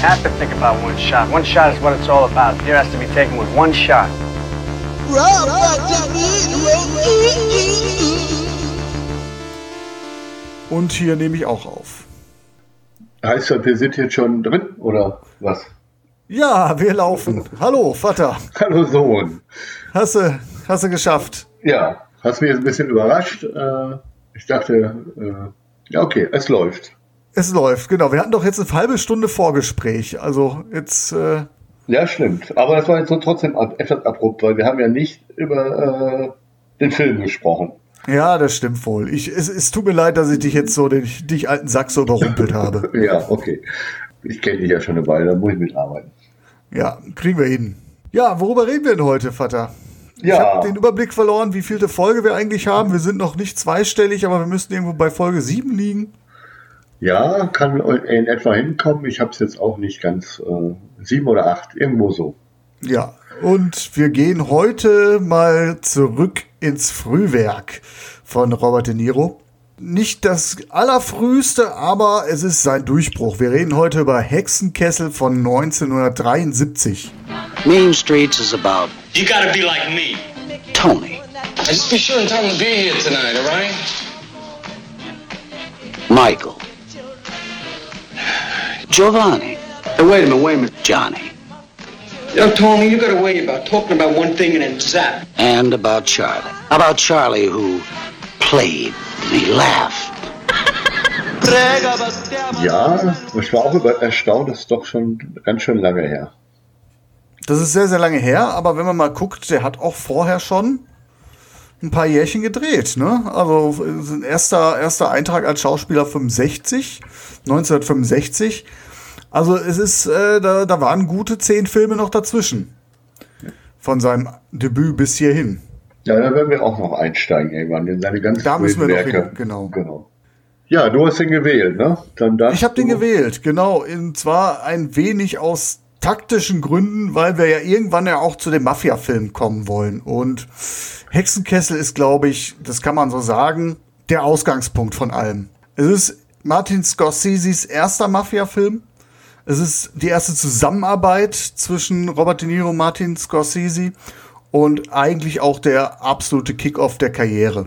Have to think about one shot. One shot is what it's all about. Here has to be taken with one shot. Und hier nehme ich auch auf. Heißt das, wir sind jetzt schon drin oder was? Ja, wir laufen. Hallo, Vater. Hallo Sohn. Hast du, hast du geschafft? Ja, hast mich jetzt ein bisschen überrascht. Äh, Ich dachte, äh, ja okay, es läuft. Es läuft, genau. Wir hatten doch jetzt eine halbe Stunde Vorgespräch. Also jetzt, äh, Ja, stimmt. Aber das war jetzt so trotzdem etwas abrupt, weil wir haben ja nicht über äh, den Film gesprochen. ja, das stimmt wohl. Ich, es, es tut mir leid, dass ich dich jetzt so, den, dich alten Sack so überrumpelt habe. Ja, okay. Ich kenne dich ja schon eine Weile, da muss ich mitarbeiten. Ja, kriegen wir hin. Ja, worüber reden wir denn heute, Vater? Ich Ja. habe den Überblick verloren, wie vielte Folge wir eigentlich haben. Wir sind noch nicht zweistellig, aber wir müssten irgendwo bei Folge 7 liegen. Ja, kann in etwa hinkommen. Ich habe es jetzt auch nicht ganz äh, sieben oder acht, irgendwo so. Ja, und wir gehen heute mal zurück ins Frühwerk von Robert De Niro. Nicht das allerfrühste, aber es ist sein Durchbruch. Wir reden heute über Hexenkessel von 1973. Mean Streets is about You gotta be like me. Tony, Just be sure and tell him to be here tonight, all right? Michael, Giovanni, Hey, wait a minute, wait a minute. Johnny, Yo, Tony, you got a way about talking about one thing and then zap. and about Charlie. About Charlie who played and he laughed. Ja, ich war auch über erstaunt, das ist doch schon ganz schön lange her. Das ist sehr, sehr lange her, aber wenn man mal guckt, der hat auch vorher schon ein paar Jährchen gedreht. Ne? Also sein erster, erster Eintrag als Schauspieler 65, 1965. Also es ist, äh, da, da waren gute zehn Filme noch dazwischen. Von seinem Debüt bis hierhin. Ja, da werden wir auch noch einsteigen irgendwann in seine ganz Da müssen wir noch Werke. hin, genau. genau. Ja, du hast den gewählt, ne? Dann Ich habe den gewählt, genau. Und zwar ein wenig aus taktischen Gründen, weil wir ja irgendwann ja auch zu dem Mafia-Film kommen wollen. Und Hexenkessel ist, glaube ich, das kann man so sagen, der Ausgangspunkt von allem. Es ist Martin Scorseses erster Mafia-Film. Es ist die erste Zusammenarbeit zwischen Robert De Niro und Martin Scorsese und eigentlich auch der absolute Kickoff der Karriere.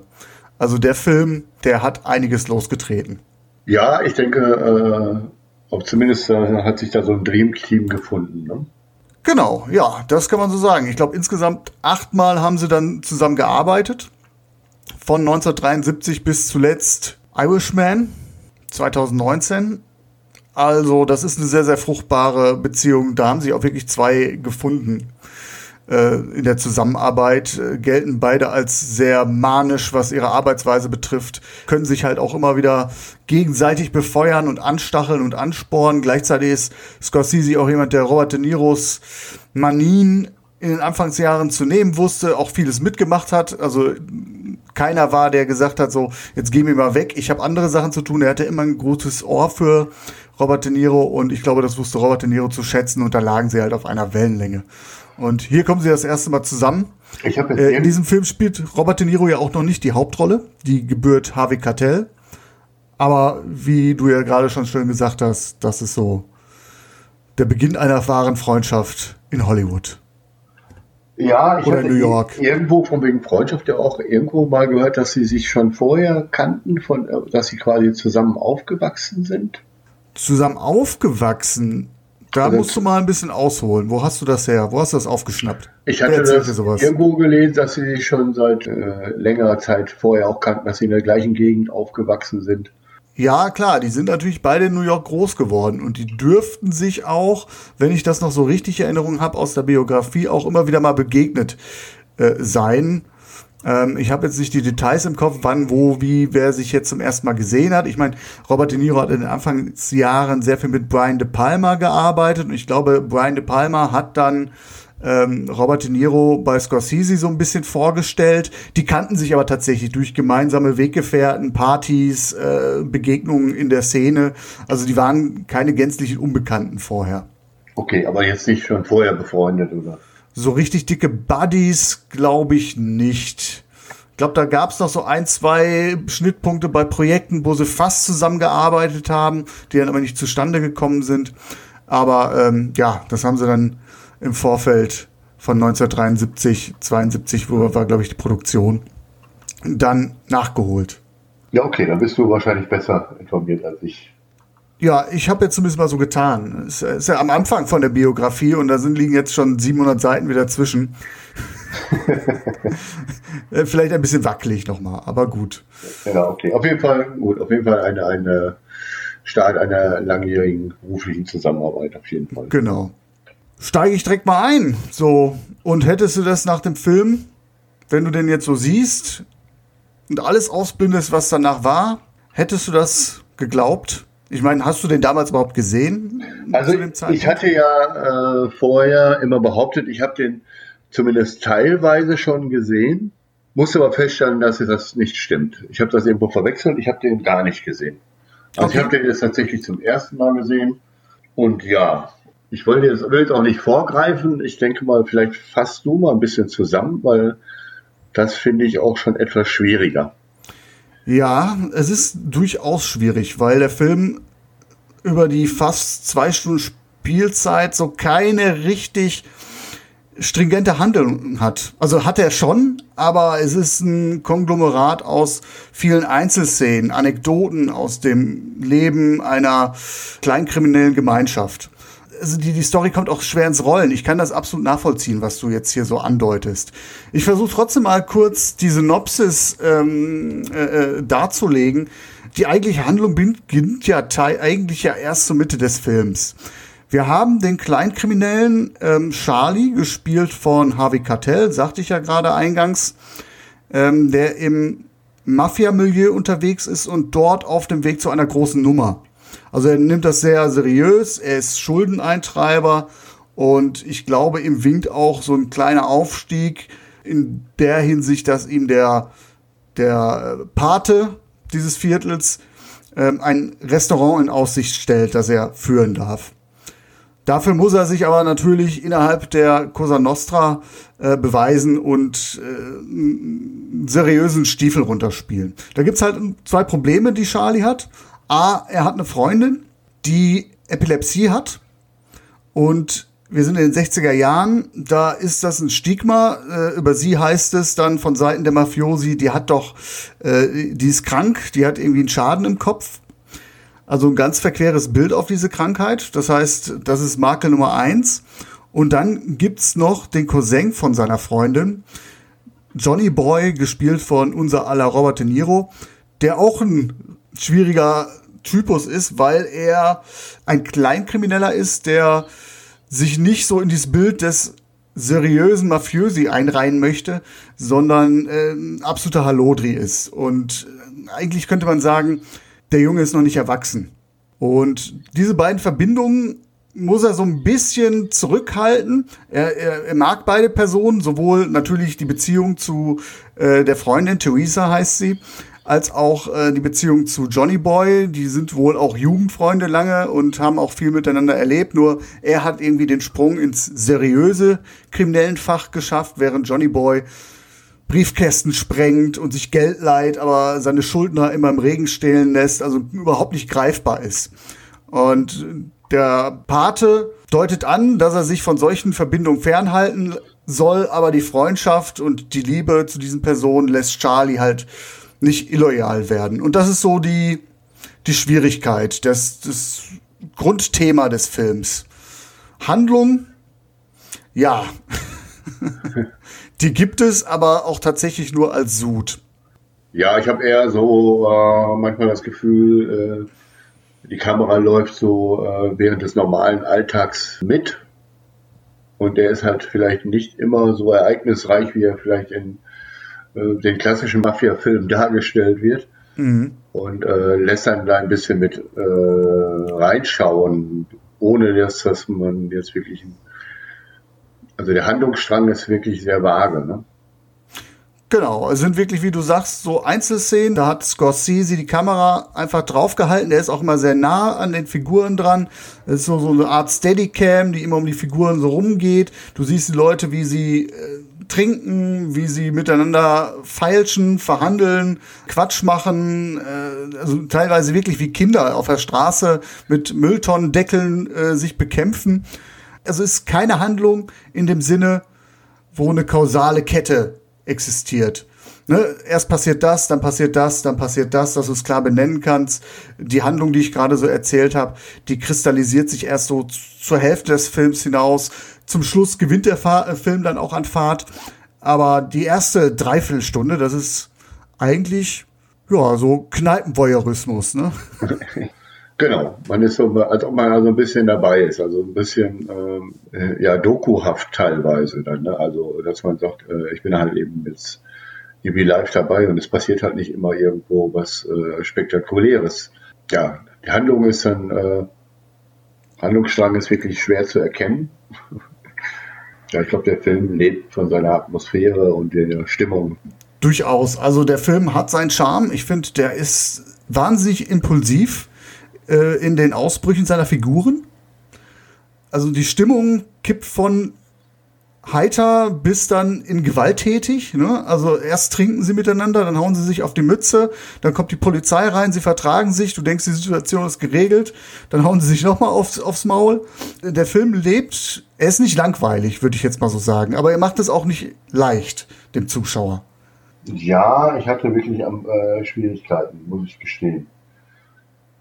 Also der Film, der hat einiges losgetreten. Ja, ich denke, äh, auch zumindest äh, hat sich da so ein Dream-Team gefunden. Ne? Genau, ja, das kann man so sagen. Ich glaube, insgesamt achtmal haben sie dann zusammen gearbeitet. Von 1973 bis zuletzt Irishman 2019. Also, das ist eine sehr, sehr fruchtbare Beziehung. Da haben sich auch wirklich zwei gefunden. Äh, in der Zusammenarbeit äh, gelten beide als sehr manisch, was ihre Arbeitsweise betrifft, können sich halt auch immer wieder gegenseitig befeuern und anstacheln und anspornen. Gleichzeitig ist Scorsese auch jemand, der Robert De Niros Manien in den Anfangsjahren zu nehmen wusste, auch vieles mitgemacht hat. Also keiner war, der gesagt hat, so, jetzt geh mir mal weg, ich habe andere Sachen zu tun. Er hatte immer ein gutes Ohr für Robert De Niro und ich glaube, das wusste Robert De Niro zu schätzen und da lagen sie halt auf einer Wellenlänge. Und hier kommen sie das erste Mal zusammen. Ich jetzt Äh, in diesem Film spielt Robert De Niro ja auch noch nicht die Hauptrolle, die gebührt Harvey Keitel. Aber wie du ja gerade schon schön gesagt hast, das ist so der Beginn einer wahren Freundschaft in Hollywood. ja, ich oder hatte New York. irgendwo von wegen Freundschaft ja auch irgendwo mal gehört, dass sie sich schon vorher kannten, von, äh, dass sie quasi zusammen aufgewachsen sind. Zusammen aufgewachsen, da Also- musst du mal ein bisschen ausholen. Wo hast du das her? Wo hast du das aufgeschnappt? Ich hatte das sowas? irgendwo gelesen, dass sie sich schon seit äh, längerer Zeit vorher auch kannten, dass sie in der gleichen Gegend aufgewachsen sind. Ja, klar, die sind natürlich beide in New York groß geworden und die dürften sich auch, wenn ich das noch so richtig in Erinnerung habe aus der Biografie, auch immer wieder mal begegnet äh, sein. Ähm, ich habe jetzt nicht die Details im Kopf, wann, wo, wie, wer sich jetzt zum ersten Mal gesehen hat. Ich meine, Robert De Niro hat in den Anfangsjahren sehr viel mit Brian De Palma gearbeitet und ich glaube, Brian De Palma hat dann ähm, Robert De Niro bei Scorsese so ein bisschen vorgestellt. Die kannten sich aber tatsächlich durch gemeinsame Weggefährten, Partys, äh, Begegnungen in der Szene. Also die waren keine gänzlichen Unbekannten vorher. Okay, aber jetzt nicht schon vorher befreundet, oder? So richtig dicke Buddies glaube ich nicht. Ich glaube, da gab es noch so ein, zwei Schnittpunkte bei Projekten, wo sie fast zusammengearbeitet haben, die dann aber nicht zustande gekommen sind. Aber ähm, ja, das haben sie dann im Vorfeld von 1973, 72, wo war, glaube ich, die Produktion, dann nachgeholt. Ja, okay, dann bist du wahrscheinlich besser informiert als ich. Ja, ich habe jetzt zumindest mal so getan. Es ist ja am Anfang von der Biografie und da sind, liegen jetzt schon 700 Seiten wieder zwischen. Vielleicht ein bisschen wackelig nochmal, aber gut. Ja, okay. Auf jeden Fall, gut, auf jeden Fall eine, eine Start einer langjährigen beruflichen Zusammenarbeit, auf jeden Fall. Genau. Steige ich direkt mal ein. So, und hättest du das nach dem Film, wenn du den jetzt so siehst und alles ausbindest, was danach war, hättest du das geglaubt? Ich meine, hast du den damals überhaupt gesehen? Also ich hatte ja äh, vorher immer behauptet, ich habe den zumindest teilweise schon gesehen, musste aber feststellen, dass das nicht stimmt. Ich habe das irgendwo verwechselt, ich habe den gar nicht gesehen. Also okay. ich habe den jetzt tatsächlich zum ersten Mal gesehen und ja, ich wollte jetzt, will jetzt auch nicht vorgreifen. Ich denke mal, vielleicht fasst du mal ein bisschen zusammen, weil das finde ich auch schon etwas schwieriger. Ja, es ist durchaus schwierig, weil der Film über die fast zwei Stunden Spielzeit so keine richtig stringente Handlung hat. Also hat er schon, aber es ist ein Konglomerat aus vielen Einzelszenen, Anekdoten aus dem Leben einer kleinkriminellen Gemeinschaft also die, die Story kommt auch schwer ins Rollen. Ich kann das absolut nachvollziehen, was du jetzt hier so andeutest. Ich versuche trotzdem mal kurz die Synopsis ähm, äh, äh darzulegen. Die eigentliche Handlung beginnt ja eigentlich ja erst zur Mitte des Films. Wir haben den Kleinkriminellen ähm, Charlie, gespielt von Harvey Cartell, sagte ich ja gerade eingangs, ähm, der im Mafia-Milieu unterwegs ist und dort auf dem Weg zu einer großen Nummer. Also er nimmt das sehr seriös, er ist Schuldeneintreiber und ich glaube, ihm winkt auch so ein kleiner Aufstieg in der Hinsicht, dass ihm der, der Pate dieses Viertels ähm, ein Restaurant in Aussicht stellt, das er führen darf. Dafür muss er sich aber natürlich innerhalb der Cosa Nostra äh, beweisen und äh, einen seriösen Stiefel runterspielen. Da gibt's halt zwei Probleme, die Charlie hat. A, er hat eine Freundin, die Epilepsie hat und wir sind in den 60er Jahren, da ist das ein Stigma. Äh, über sie heißt es dann von Seiten der Mafiosi, die hat doch, äh, die ist krank, die hat irgendwie einen Schaden im Kopf. Also ein ganz verqueres Bild auf diese Krankheit. Das heißt, das ist Makel Nummer eins. Und dann gibt's noch den Cousin von seiner Freundin, Johnny Boy, gespielt von unser aller Robert De Niro, der auch ein schwieriger Typus ist, weil er ein Kleinkrimineller ist, der sich nicht so in dieses Bild des seriösen Mafiosi einreihen möchte, sondern äh, absoluter Hallodri ist. Und äh, eigentlich könnte man sagen, der Junge ist noch nicht erwachsen. Und diese beiden Verbindungen muss er so ein bisschen zurückhalten. Er, er, er mag beide Personen, sowohl natürlich die Beziehung zu äh, der Freundin, Theresa heißt sie, als auch äh, die Beziehung zu Johnny Boy. Die sind wohl auch Jugendfreunde lange und haben auch viel miteinander erlebt. Nur er hat irgendwie den Sprung ins seriöse kriminellen Fach geschafft, während Johnny Boy Briefkästen sprengt und sich Geld leiht, aber seine Schuldner immer im Regen stehen lässt, also überhaupt nicht greifbar ist. Und der Pate deutet an, dass er sich von solchen Verbindungen fernhalten soll, aber die Freundschaft und die Liebe zu diesen Personen lässt Charlie halt nicht illoyal werden. Und das ist so die, die Schwierigkeit, das, das Grundthema des Films. Handlung, ja, die gibt es, aber auch tatsächlich nur als Sud. Ja, ich habe eher so äh, manchmal das Gefühl, äh, die Kamera läuft so äh, während des normalen Alltags mit. Und der ist halt vielleicht nicht immer so ereignisreich, wie er vielleicht in äh, den klassischen Mafia-Film dargestellt wird. Mhm. Und äh, lässt dann da ein bisschen mit äh, reinschauen, ohne dass, dass man jetzt wirklich. Also der Handlungsstrang ist wirklich sehr vage. Ne? Genau, es sind wirklich, wie du sagst, so Einzelszenen. Da hat Scorsese die Kamera einfach draufgehalten. Der ist auch immer sehr nah an den Figuren dran. Es ist so, so eine Art Steadicam, die immer um die Figuren so rumgeht. Du siehst die Leute, wie sie äh, trinken, wie sie miteinander feilschen, verhandeln, Quatsch machen. Äh, also teilweise wirklich wie Kinder auf der Straße mit Mülltonnendeckeln äh, sich bekämpfen. Also es ist keine Handlung in dem Sinne, wo eine kausale Kette existiert. Ne? Erst passiert das, dann passiert das, dann passiert das, dass du es klar benennen kannst. Die Handlung, die ich gerade so erzählt habe, die kristallisiert sich erst so zur Hälfte des Films hinaus. Zum Schluss gewinnt der Fa äh, Film dann auch an Fahrt. Aber die erste Dreiviertelstunde, das ist eigentlich ja so Kneipenvoyeurismus, ne? Genau, man ist so, als ob man also ein bisschen dabei ist, also ein bisschen ähm, äh, ja dokuhaft teilweise dann, ne? Also dass man sagt, äh, ich bin halt eben jetzt irgendwie live dabei und es passiert halt nicht immer irgendwo was äh, spektakuläres. Ja, die Handlung ist dann äh, Handlungsstrang ist wirklich schwer zu erkennen. Ja, ich glaube, der Film lebt von seiner Atmosphäre und der Stimmung. Durchaus. Also der Film hat seinen Charme. Ich finde, der ist wahnsinnig impulsiv äh, in den Ausbrüchen seiner Figuren. Also die Stimmung kippt von heiter bis dann in gewalttätig. Ne? Also erst trinken sie miteinander, dann hauen sie sich auf die Mütze, dann kommt die Polizei rein, sie vertragen sich, du denkst, die Situation ist geregelt, dann hauen sie sich nochmal aufs, aufs Maul. Der Film lebt, er ist nicht langweilig, würde ich jetzt mal so sagen, aber er macht es auch nicht leicht, dem Zuschauer. Ja, ich hatte wirklich äh, Schwierigkeiten, muss ich gestehen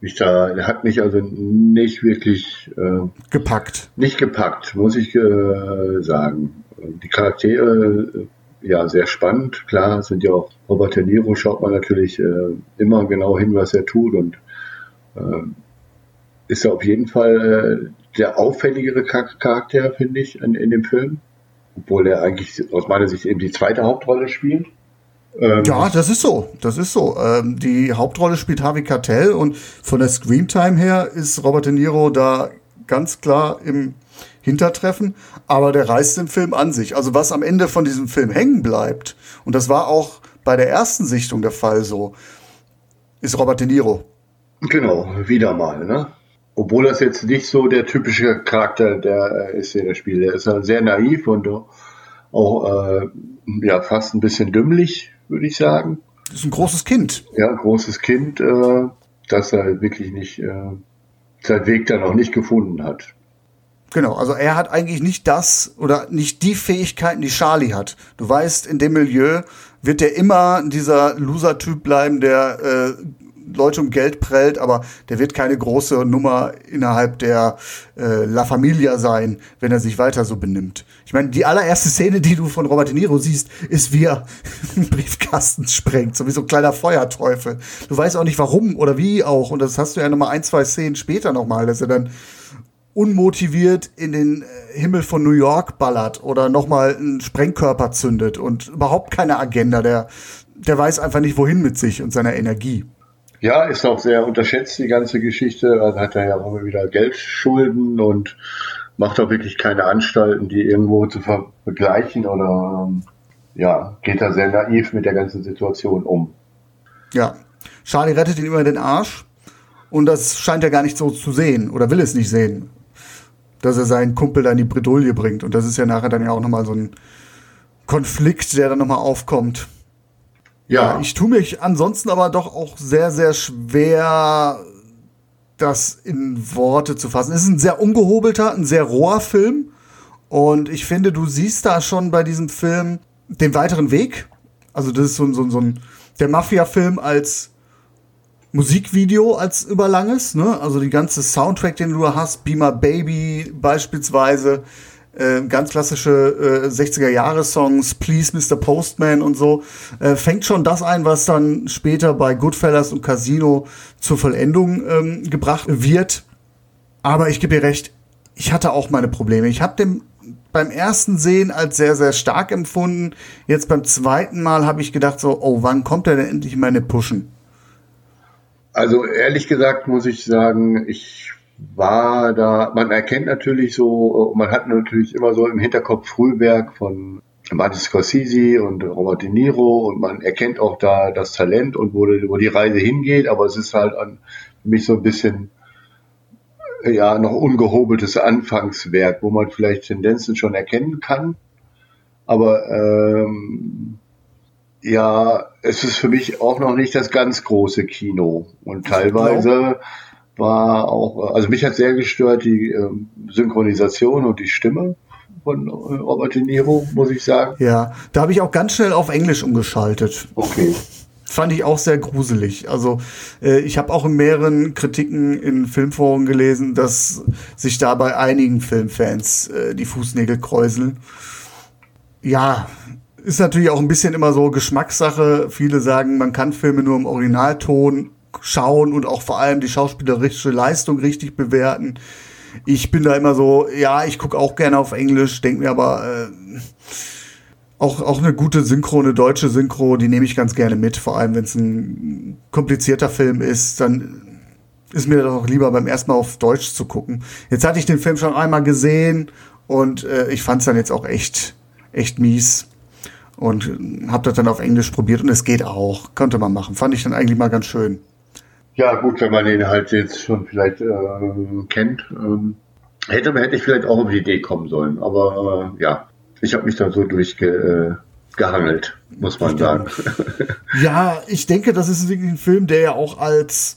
mich da, er hat mich also nicht wirklich äh, gepackt. Nicht gepackt, muss ich äh, sagen. Die Charaktere, äh, ja, sehr spannend. Klar, sind ja auch Robert De Niro, schaut man natürlich äh, immer genau hin, was er tut und äh, ist er auf jeden Fall der auffälligere Charakter, finde ich, in, in dem Film. Obwohl er eigentlich aus meiner Sicht eben die zweite Hauptrolle spielt. Ähm, ja, das ist so. Das ist so. Ähm, die Hauptrolle spielt Harvey Keitel und von der Screamtime her ist Robert De Niro da ganz klar im Hintertreffen, aber der reißt den Film an sich. Also was am Ende von diesem Film hängen bleibt, und das war auch bei der ersten Sichtung der Fall so, ist Robert De Niro. Genau, wieder mal, ne? Obwohl das jetzt nicht so der typische Charakter der ist, der spielt. Der ist halt sehr naiv und auch äh, ja fast ein bisschen dümmlich, würde ich sagen. Das ist ein großes Kind. Ja, ein großes Kind, äh, das er wirklich nicht äh, seinen Weg da noch nicht gefunden hat. Genau, also er hat eigentlich nicht das oder nicht die Fähigkeiten, die Charlie hat. Du weißt, in dem Milieu wird er immer dieser Loser-Typ bleiben, der äh, Leute um Geld prellt, aber der wird keine große Nummer innerhalb der äh, La Familia sein, wenn er sich weiter so benimmt. Ich meine, die allererste Szene, die du von Robert De Niro siehst, ist, wie er einen Briefkasten sprengt, so wie so ein kleiner Feuerteufel. Du weißt auch nicht warum oder wie auch, und das hast du ja noch mal ein, zwei Szenen später noch mal, dass er dann unmotiviert in den äh, Himmel von New York ballert oder noch mal einen Sprengkörper zündet und überhaupt keine Agenda. Der, der weiß einfach nicht, wohin mit sich und seiner Energie. Ja, ist auch sehr unterschätzt, die ganze Geschichte. Also hat er ja auch immer wieder Geldschulden und macht auch wirklich keine Anstalten, die irgendwo zu vergleichen oder ähm, ja, geht da sehr naiv mit der ganzen Situation um. Ja, Charlie rettet ihn immer den Arsch und das scheint er gar nicht so zu sehen oder will es nicht sehen, dass er seinen Kumpel da in die Bredouille bringt und das ist ja nachher dann ja auch nochmal so ein Konflikt, der dann nochmal aufkommt. Ja. Ich tue mich ansonsten aber doch auch sehr, sehr schwer, das in Worte zu fassen. Es ist ein sehr ungehobelter, ein sehr roher Film. Und ich finde, du siehst da schon bei diesem Film den weiteren Weg. Also, das ist so, so, so ein, der Mafia-Film als Musikvideo als überlanges, ne? Also die ganze Soundtrack, den du hast, Beamer Baby beispielsweise, äh, ganz klassische äh, 60er-Jahre-Songs, Please Mr. Postman und so, äh, fängt schon das ein, was dann später bei Goodfellas und Casino zur Vollendung ähm, gebracht wird. Aber ich gebe dir recht, ich hatte auch meine Probleme. Ich habe dem beim ersten Sehen als sehr, sehr stark empfunden. Jetzt beim zweiten Mal habe ich gedacht so, oh, wann kommt er denn endlich meine Pushen? Also ehrlich gesagt muss ich sagen, ich war da, man erkennt natürlich so, man hat natürlich immer so im Hinterkopf Frühwerk von Martin Scorsese und Robert De Niro und man erkennt auch da das Talent und wo, wo die Reise hingeht, aber es ist halt an mich so ein bisschen ja noch ungehobeltes Anfangswerk, wo man vielleicht Tendenzen schon erkennen kann. Aber ähm, ja, es ist für mich auch noch nicht das ganz große Kino. Und teilweise war auch, also mich hat sehr gestört die ähm, Synchronisation und die Stimme von äh, Robert De Niro, muss ich sagen. Ja, da habe ich auch ganz schnell auf Englisch umgeschaltet. Okay. Fand ich auch sehr gruselig. Also äh, ich habe auch in mehreren Kritiken in Filmforen gelesen, dass sich da bei einigen Filmfans äh, die Fußnägel kräuseln. Ja, ist natürlich auch ein bisschen immer so Geschmackssache. Viele sagen, man kann Filme nur im Originalton schauen und auch vor allem die schauspielerische Leistung richtig bewerten. Ich bin da immer so, ja, ich gucke auch gerne auf Englisch, denke mir aber äh, auch, auch eine gute Synchro, eine deutsche Synchro, die nehme ich ganz gerne mit. Vor allem, wenn es ein komplizierter Film ist, dann ist mir doch lieber beim ersten Mal auf Deutsch zu gucken. Jetzt hatte ich den Film schon einmal gesehen und äh, ich fand es dann jetzt auch echt, echt mies und habe das dann auf Englisch probiert und es geht auch, konnte man machen. Fand ich dann eigentlich mal ganz schön. Ja, gut, wenn man den halt jetzt schon vielleicht äh, kennt, ähm, hätte, hätte ich vielleicht auch auf die Idee kommen sollen. Aber äh, ja, ich habe mich da so durchgehangelt, äh, muss man sagen. ja, ich denke, das ist wirklich ein Film, der ja auch als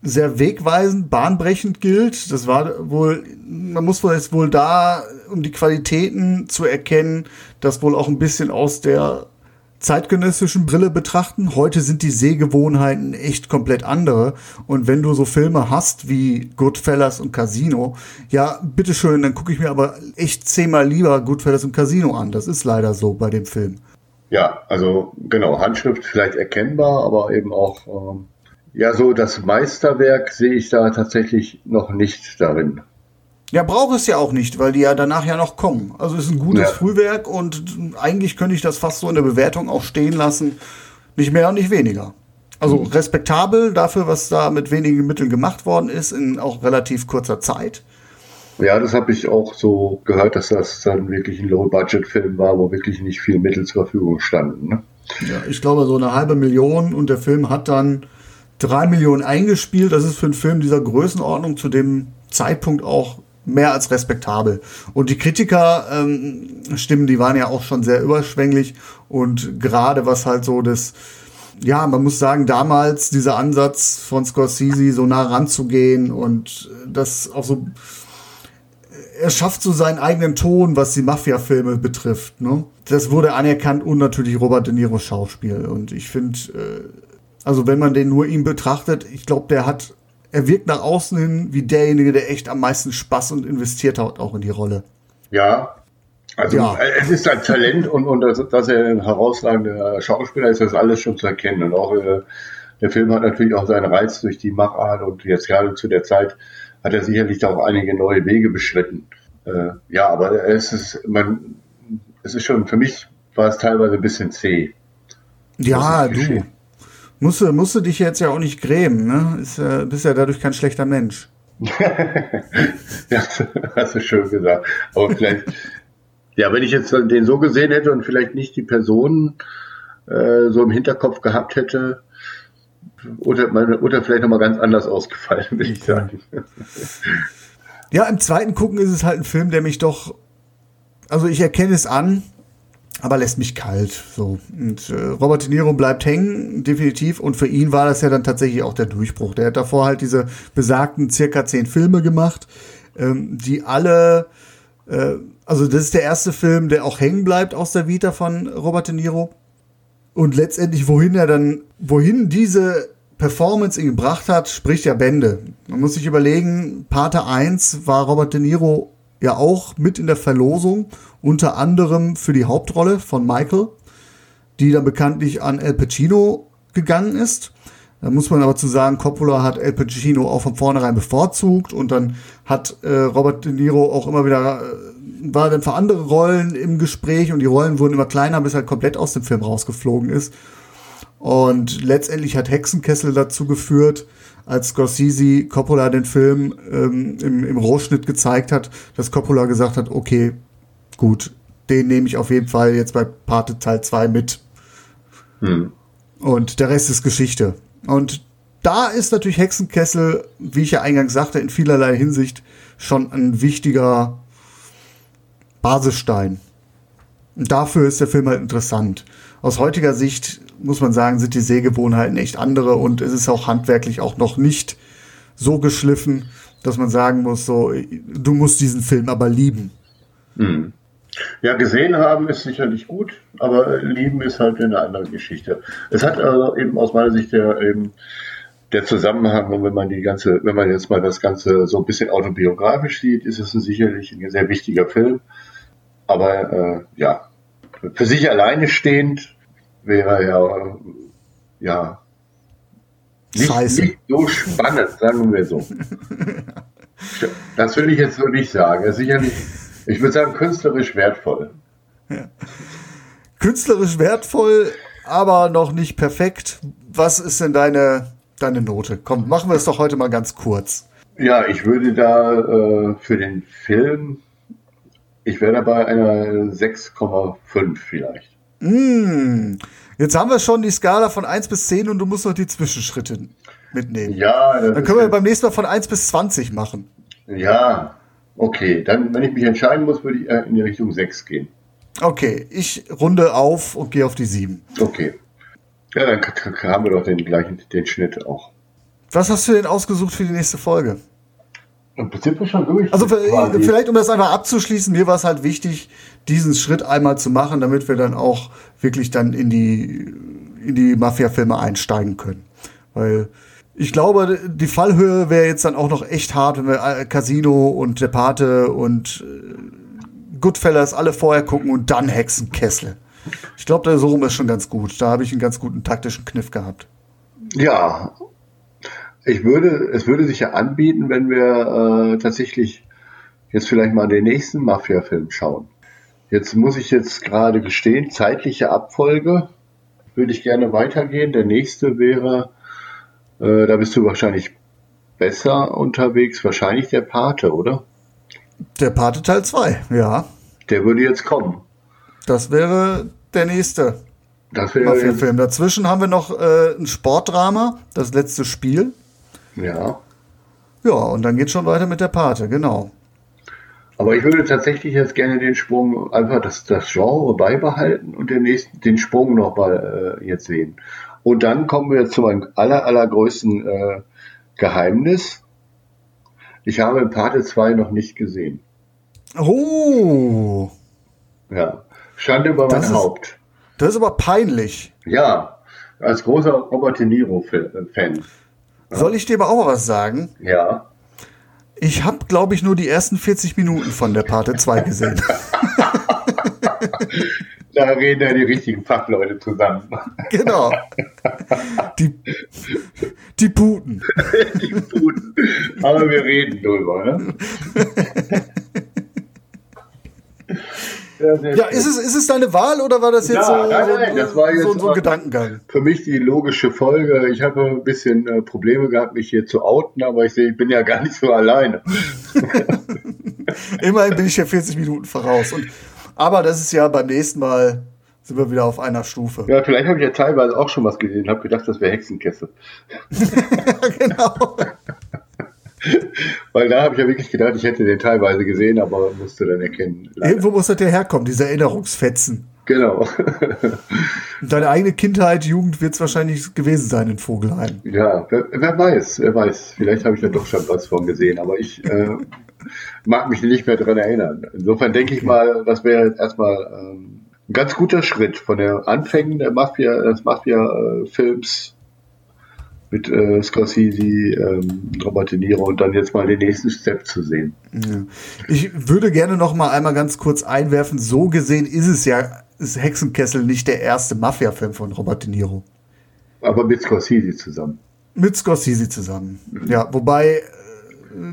sehr wegweisend, bahnbrechend gilt. Das war wohl, man muss wohl jetzt wohl da, um die Qualitäten zu erkennen, das wohl auch ein bisschen aus der zeitgenössischen Brille betrachten. Heute sind die Sehgewohnheiten echt komplett andere. Und wenn du so Filme hast wie Goodfellas und Casino, ja, bitteschön, dann gucke ich mir aber echt zehnmal lieber Goodfellas und Casino an. Das ist leider so bei dem Film. Ja, also genau, Handschrift vielleicht erkennbar, aber eben auch, ähm, ja, so das Meisterwerk sehe ich da tatsächlich noch nicht darin. Ja, braucht es ja auch nicht, weil die ja danach ja noch kommen. Also ist ein gutes ja. Frühwerk und eigentlich könnte ich das fast so in der Bewertung auch stehen lassen. Nicht mehr und nicht weniger. Also mhm. respektabel dafür, was da mit wenigen Mitteln gemacht worden ist, in auch relativ kurzer Zeit. Ja, das habe ich auch so gehört, dass das dann wirklich ein Low-Budget-Film war, wo wirklich nicht viel Mittel zur Verfügung standen. Ne? Ja, ich glaube so eine halbe Million und der Film hat dann drei Millionen eingespielt. Das ist für einen Film dieser Größenordnung zu dem Zeitpunkt auch mehr als respektabel. Und die Kritiker ähm, Stimmen, die waren ja auch schon sehr überschwänglich und gerade was halt so das ja, man muss sagen, damals dieser Ansatz von Scorsese so nah ranzugehen und das auch so er schafft so seinen eigenen Ton, was die Mafia-Filme betrifft. Ne? Das wurde anerkannt und natürlich Robert De Niro Schauspiel. Und ich finde, äh, also wenn man den nur ihm betrachtet, ich glaube, der hat er wirkt nach außen hin wie derjenige, der echt am meisten Spaß und investiert hat auch in die Rolle. Ja, also ja. es ist ein Talent und, und dass, dass er ein herausragender Schauspieler ist, das alles schon zu erkennen. Und auch äh, der Film hat natürlich auch seinen Reiz durch die Machart und jetzt gerade zu der Zeit hat er sicherlich auch einige neue Wege beschritten. Äh, ja, aber es ist, man, es ist schon, für mich war es teilweise ein bisschen zäh. Ja, du. Musst du, musst du dich jetzt ja auch nicht grämen, ne? Ist, äh, bist ja dadurch kein schlechter Mensch. ja, hast du schön gesagt. Aber vielleicht, ja, wenn ich jetzt den so gesehen hätte und vielleicht nicht die Person äh, so im Hinterkopf gehabt hätte, oder, meine, oder vielleicht nochmal ganz anders ausgefallen, würde ich sagen. Ja, im zweiten Gucken ist es halt ein Film, der mich doch, also ich erkenne es an, aber lässt mich kalt. So. Und äh, Robert De Niro bleibt hängen, definitiv. Und für ihn war das ja dann tatsächlich auch der Durchbruch. Der hat davor halt diese besagten circa zehn Filme gemacht, ähm, die alle, äh, also das ist der erste Film, der auch hängen bleibt aus der Vita von Robert De Niro. Und letztendlich, wohin er dann, wohin diese Performance ihn gebracht hat, spricht ja Bände. Man muss sich überlegen, Pate 1 war Robert De Niro ja auch mit in der Verlosung, unter anderem für die Hauptrolle von Michael, die dann bekanntlich an El Pacino gegangen ist. Da muss man aber zu sagen, Coppola hat El Pacino auch von vornherein bevorzugt und dann hat äh, Robert De Niro auch immer wieder äh, war dann für andere Rollen im Gespräch und die Rollen wurden immer kleiner, bis er komplett aus dem Film rausgeflogen ist. Und letztendlich hat Hexenkessel dazu geführt, als Scorsese Coppola den Film ähm, im, im Rohschnitt gezeigt hat, dass Coppola gesagt hat, okay, gut, den nehme ich auf jeden Fall jetzt bei Pate Teil 2 mit. Hm. Und der Rest ist Geschichte. Und da ist natürlich Hexenkessel, wie ich ja eingangs sagte, in vielerlei Hinsicht schon ein wichtiger Basisstein. Und dafür ist der Film halt interessant. Aus heutiger Sicht muss man sagen, sind die Sehgewohnheiten echt andere und es ist auch handwerklich auch noch nicht so geschliffen, dass man sagen muss, so, du musst diesen Film aber lieben. Hm. Ja, gesehen haben ist sicherlich gut, aber lieben ist halt eine andere Geschichte. Es hat also eben aus meiner Sicht der, eben der Zusammenhang, und wenn man die ganze, wenn man jetzt mal das Ganze so ein bisschen autobiografisch sieht, ist es sicherlich ein sehr wichtiger Film. Aber äh, ja, für sich alleine stehend wäre ja, ja nicht, nicht so spannend, sagen wir so. Das will ich jetzt so nicht sagen. Sicherlich, ich würde sagen, künstlerisch wertvoll. Ja. Künstlerisch wertvoll, aber noch nicht perfekt. Was ist denn deine, deine Note? Komm, machen wir es doch heute mal ganz kurz. Ja, ich würde da äh, für den Film, ich wäre dabei einer 6,5 vielleicht. Mm, jetzt haben wir schon die Skala von 1 bis 10 und du musst noch die Zwischenschritte mitnehmen. Ja, dann können wir beim nächsten Mal von 1 bis 20 machen. Ja, okay. Dann, wenn ich mich entscheiden muss, würde ich in die Richtung 6 gehen. Okay, ich runde auf und gehe auf die 7. Okay. Ja, dann haben wir doch den gleichen, den Schnitt auch. Was hast du denn ausgesucht für die nächste Folge? Im Prinzip ist schon durch. Also vielleicht, um das einfach abzuschließen, mir war es halt wichtig, diesen Schritt einmal zu machen, damit wir dann auch wirklich dann in die, in die Mafia-Filme einsteigen können. Weil ich glaube, die Fallhöhe wäre jetzt dann auch noch echt hart, wenn wir äh, Casino und Der Pate und äh, Goodfellas alle vorher gucken und dann Hexenkessel. Ich glaube, der so rum ist schon ganz gut. Da habe ich einen ganz guten taktischen Kniff gehabt. Ja, ich würde, es würde sich ja anbieten, wenn wir äh, tatsächlich jetzt vielleicht mal den nächsten Mafia-Film schauen. Jetzt muss ich jetzt gerade gestehen, zeitliche Abfolge würde ich gerne weitergehen. Der nächste wäre, äh, da bist du wahrscheinlich besser unterwegs, wahrscheinlich der Pate, oder? Der Pate Teil 2, ja. Der würde jetzt kommen. Das wäre der nächste das wäre Mafia-Film. Dazwischen haben wir noch äh, ein Sportdrama, das letzte Spiel. Ja. Ja, und dann geht schon weiter mit der Pate, genau. Aber ich würde tatsächlich jetzt gerne den Sprung, einfach das, das Genre beibehalten und den nächsten, den Sprung nochmal äh, jetzt sehen. Und dann kommen wir zu meinem aller, allergrößten äh, Geheimnis. Ich habe Pate 2 noch nicht gesehen. Oh! Ja. Schande über mein das Haupt. Ist, das ist aber peinlich. Ja, als großer Robert De Niro-Fan. Soll ich dir aber auch was sagen? Ja. Ich habe, glaube ich, nur die ersten 40 Minuten von der Pate 2 gesehen. da reden ja die richtigen Fachleute zusammen. Genau. Die, die Puten. die Puten. Aber wir reden drüber, ne? Ja, ja ist, es, ist es deine Wahl oder war das jetzt ja, so, nein, nein, das war jetzt so, so ein Gedankengang? Für mich die logische Folge. Ich habe ein bisschen äh, Probleme gehabt, mich hier zu outen, aber ich sehe, ich bin ja gar nicht so alleine. Immerhin bin ich ja 40 Minuten voraus. Und, aber das ist ja beim nächsten Mal sind wir wieder auf einer Stufe. Ja, vielleicht habe ich ja teilweise auch schon was gesehen, habe gedacht, das wäre Hexenkessel. genau. Weil da habe ich ja wirklich gedacht, ich hätte den teilweise gesehen, aber musste dann erkennen. Leider. Irgendwo muss das ja herkommen, diese Erinnerungsfetzen. Genau. Deine eigene Kindheit, Jugend wird es wahrscheinlich gewesen sein in Vogelheim. Ja, wer, wer, weiß, wer weiß. Vielleicht habe ich da doch schon was von gesehen, aber ich äh, mag mich nicht mehr daran erinnern. Insofern denke ich mal, das wäre jetzt erstmal ähm, ein ganz guter Schritt von der Anfängen der Mafia, des Mafia-Films mit äh, Scorsese, ähm, Robert De Niro und dann jetzt mal den nächsten Step zu sehen. Ja. Ich würde gerne noch mal einmal ganz kurz einwerfen, so gesehen ist es ja, ist Hexenkessel nicht der erste Mafia-Film von Robert De Niro. Aber mit Scorsese zusammen. Mit Scorsese zusammen. Mhm. Ja, wobei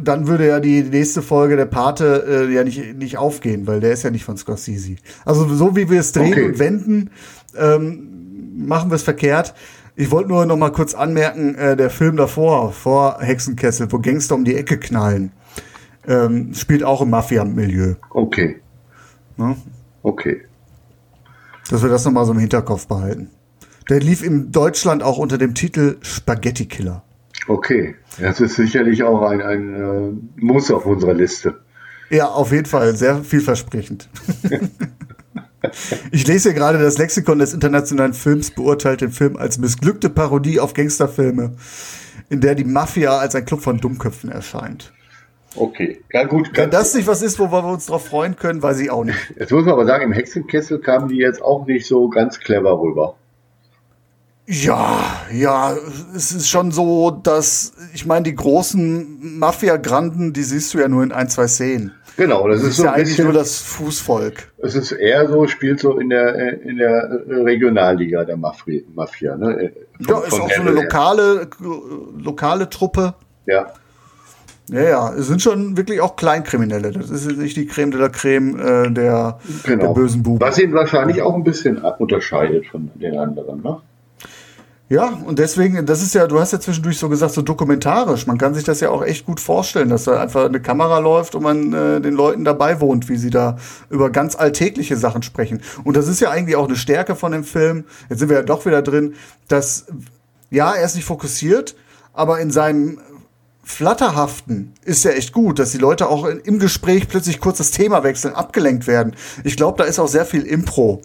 dann würde ja die nächste Folge der Pate äh, ja nicht, nicht aufgehen, weil der ist ja nicht von Scorsese. Also so wie wir es drehen Okay. und wenden, ähm, machen wir es verkehrt. Ich wollte nur noch mal kurz anmerken, äh, der Film davor, vor Hexenkessel, wo Gangster um die Ecke knallen, ähm, spielt auch im Mafia-Milieu. Okay. Ne? Okay. Dass wir das noch mal so im Hinterkopf behalten. Der lief in Deutschland auch unter dem Titel Spaghetti Killer. Okay. Das ist sicherlich auch ein, ein äh, Muss auf unserer Liste. Ja, auf jeden Fall sehr vielversprechend. ich lese hier gerade, das Lexikon des internationalen Films beurteilt den Film als missglückte Parodie auf Gangsterfilme, in der die Mafia als ein Club von Dummköpfen erscheint. Okay. Ja, gut. Wenn das nicht was ist, wo wir uns drauf freuen können, weiß ich auch nicht. Jetzt muss man aber sagen, im Hexenkessel kamen die jetzt auch nicht so ganz clever rüber. Ja, ja, es ist schon so, dass, ich meine, die großen Mafia-Granden, die siehst du ja nur in ein, zwei Szenen. Genau, das, Das ist ist so ja ein eigentlich bisschen, nur das Fußvolk. es ist eher so, spielt so in der, in der Regionalliga der Mafia, Mafia ne? Äh, Ja, von- ist von auch so eine lokale, lokale Truppe. Ja, Ja, ja, es sind schon wirklich auch Kleinkriminelle. Das ist jetzt nicht die Creme de la Creme äh, der, genau. der bösen Buben. Was ihn wahrscheinlich auch ein bisschen unterscheidet von den anderen, ne? Ja, und deswegen, das ist ja, du hast ja zwischendurch so gesagt, so dokumentarisch. Man kann sich das ja auch echt gut vorstellen, dass da einfach eine Kamera läuft und man äh, den Leuten dabei wohnt, wie sie da über ganz alltägliche Sachen sprechen. Und das ist ja eigentlich auch eine Stärke von dem Film. Jetzt sind wir ja doch wieder drin, dass, ja, er ist nicht fokussiert, aber in seinem Flatterhaften ist ja echt gut, dass die Leute auch in, im Gespräch plötzlich kurz das Thema wechseln, abgelenkt werden. Ich glaube, da ist auch sehr viel Impro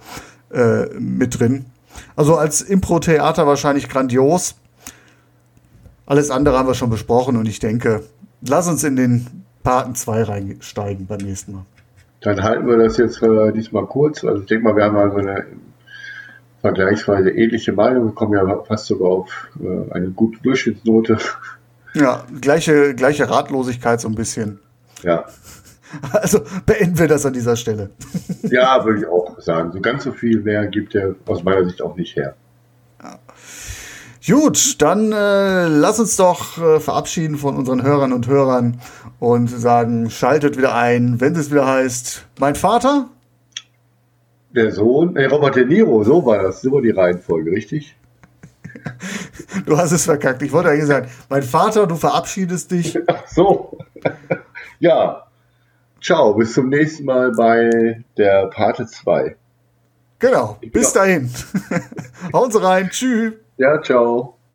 äh, mit drin. Also als Impro-Theater wahrscheinlich grandios. Alles andere haben wir schon besprochen und ich denke, lass uns in den Paten 2 reinsteigen beim nächsten Mal. Dann halten wir das jetzt äh, diesmal kurz. Also ich denke mal, wir haben also eine vergleichsweise ähnliche Meinung. Wir kommen ja fast sogar auf äh, eine gute Durchschnittsnote. Ja, gleiche, gleiche Ratlosigkeit so ein bisschen. Ja, Also beenden wir das an dieser Stelle. ja, würde ich auch sagen. So ganz so viel mehr gibt er aus meiner Sicht auch nicht her. Gut, dann äh, lass uns doch äh, verabschieden von unseren Hörern und Hörern und sagen, schaltet wieder ein, wenn es wieder heißt, mein Vater? Der Sohn, äh, Robert De Niro, so war das, so war die Reihenfolge, richtig? Du hast es verkackt. Ich wollte eigentlich sagen, mein Vater, du verabschiedest dich. Ach so. ja. Ciao, bis zum nächsten Mal bei der Pate 2. Genau, bis dahin. Hauen Sie rein, tschüss. Ja, ciao.